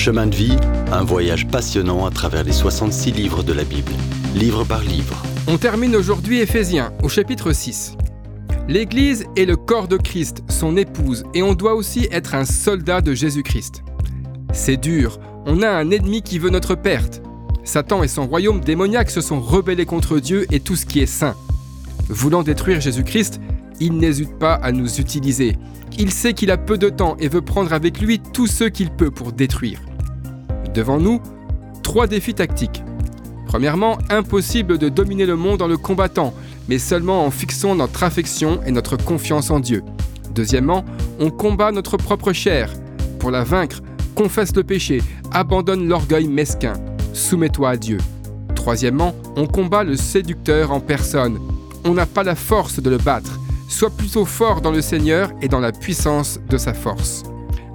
Chemin de vie, un voyage passionnant à travers les 66 livres de la Bible, livre par livre. On termine aujourd'hui Éphésiens au chapitre 6. L'Église est le corps de Christ, son épouse, et on doit aussi être un soldat de Jésus-Christ. C'est dur, on a un ennemi qui veut notre perte. Satan et son royaume démoniaque se sont rebellés contre Dieu et tout ce qui est saint. Voulant détruire Jésus-Christ, il n'hésite pas à nous utiliser. Il sait qu'il a peu de temps et veut prendre avec lui tous ceux qu'il peut pour détruire. Devant nous, trois défis tactiques. Premièrement, impossible de dominer le monde en le combattant, mais seulement en fixant notre affection et notre confiance en Dieu. Deuxièmement, on combat notre propre chair. Pour la vaincre, confesse le péché, abandonne l'orgueil mesquin, soumets-toi à Dieu. Troisièmement, on combat le séducteur en personne. On n'a pas la force de le battre. Sois plutôt fort dans le Seigneur et dans la puissance de sa force.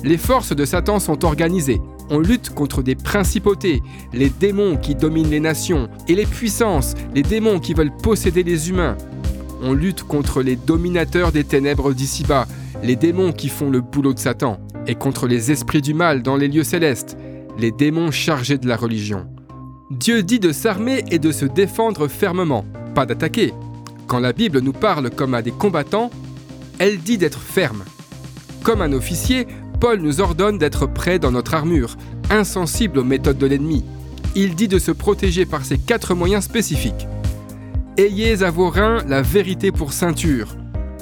Les forces de Satan sont organisées. On lutte contre des principautés, les démons qui dominent les nations, et les puissances, les démons qui veulent posséder les humains. On lutte contre les dominateurs des ténèbres d'ici-bas, les démons qui font le boulot de Satan, et contre les esprits du mal dans les lieux célestes, les démons chargés de la religion. Dieu dit de s'armer et de se défendre fermement, pas d'attaquer. Quand la Bible nous parle comme à des combattants, elle dit d'être ferme. Comme un officier, Paul nous ordonne d'être prêts dans notre armure, insensible aux méthodes de l'ennemi. Il dit de se protéger par ces quatre moyens spécifiques. Ayez à vos reins la vérité pour ceinture.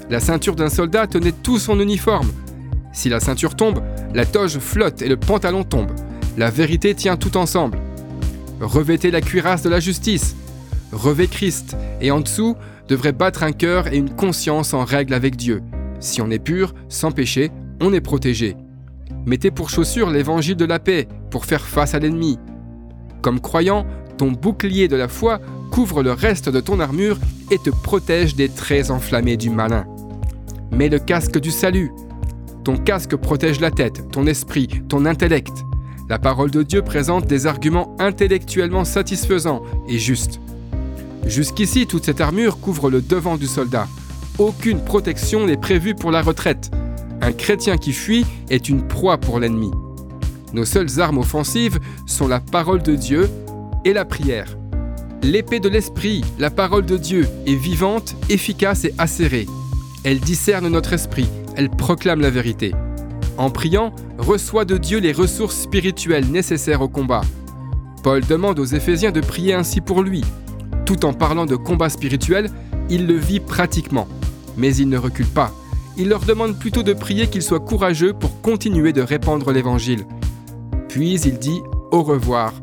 La ceinture d'un soldat tenait tout son uniforme. Si la ceinture tombe, la toge flotte et le pantalon tombe. La vérité tient tout ensemble. Revêtez la cuirasse de la justice. Revêt Christ, et en dessous devrait battre un cœur et une conscience en règle avec Dieu. Si on est pur, sans péché, on est protégé. Mettez pour chaussure l'évangile de la paix pour faire face à l'ennemi. Comme croyant, ton bouclier de la foi couvre le reste de ton armure et te protège des traits enflammés du malin. Mets le casque du salut. Ton casque protège la tête, ton esprit, ton intellect. La parole de Dieu présente des arguments intellectuellement satisfaisants et justes. Jusqu'ici, toute cette armure couvre le devant du soldat. Aucune protection n'est prévue pour la retraite. Un chrétien qui fuit est une proie pour l'ennemi. Nos seules armes offensives sont la parole de Dieu et la prière. L'épée de l'esprit, la parole de Dieu, est vivante, efficace et acérée. Elle discerne notre esprit, elle proclame la vérité. En priant, reçoit de Dieu les ressources spirituelles nécessaires au combat. Paul demande aux Éphésiens de prier ainsi pour lui. Tout en parlant de combat spirituel, il le vit pratiquement. Mais il ne recule pas il leur demande plutôt de prier qu'ils soient courageux pour continuer de répandre l'Évangile. Puis il dit au revoir.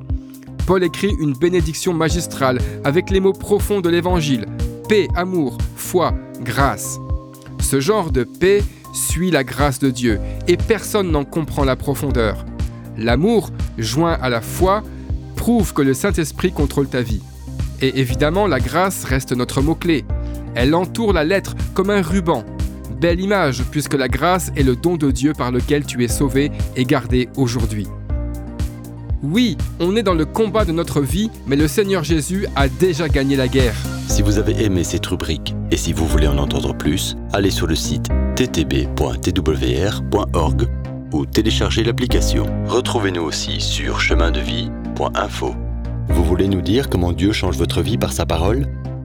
Paul écrit une bénédiction magistrale avec les mots profonds de l'Évangile. Paix, amour, foi, grâce. Ce genre de paix suit la grâce de Dieu et personne n'en comprend la profondeur. L'amour, joint à la foi, prouve que le Saint-Esprit contrôle ta vie. Et évidemment, la grâce reste notre mot-clé. Elle entoure la lettre comme un ruban Belle image, puisque la grâce est le don de Dieu par lequel tu es sauvé et gardé aujourd'hui. Oui, on est dans le combat de notre vie, mais le Seigneur Jésus a déjà gagné la guerre. Si vous avez aimé cette rubrique et si vous voulez en entendre plus, allez sur le site ttb.twr.org ou téléchargez l'application. Retrouvez-nous aussi sur chemindevie.info. Vous voulez nous dire comment Dieu change votre vie par sa parole?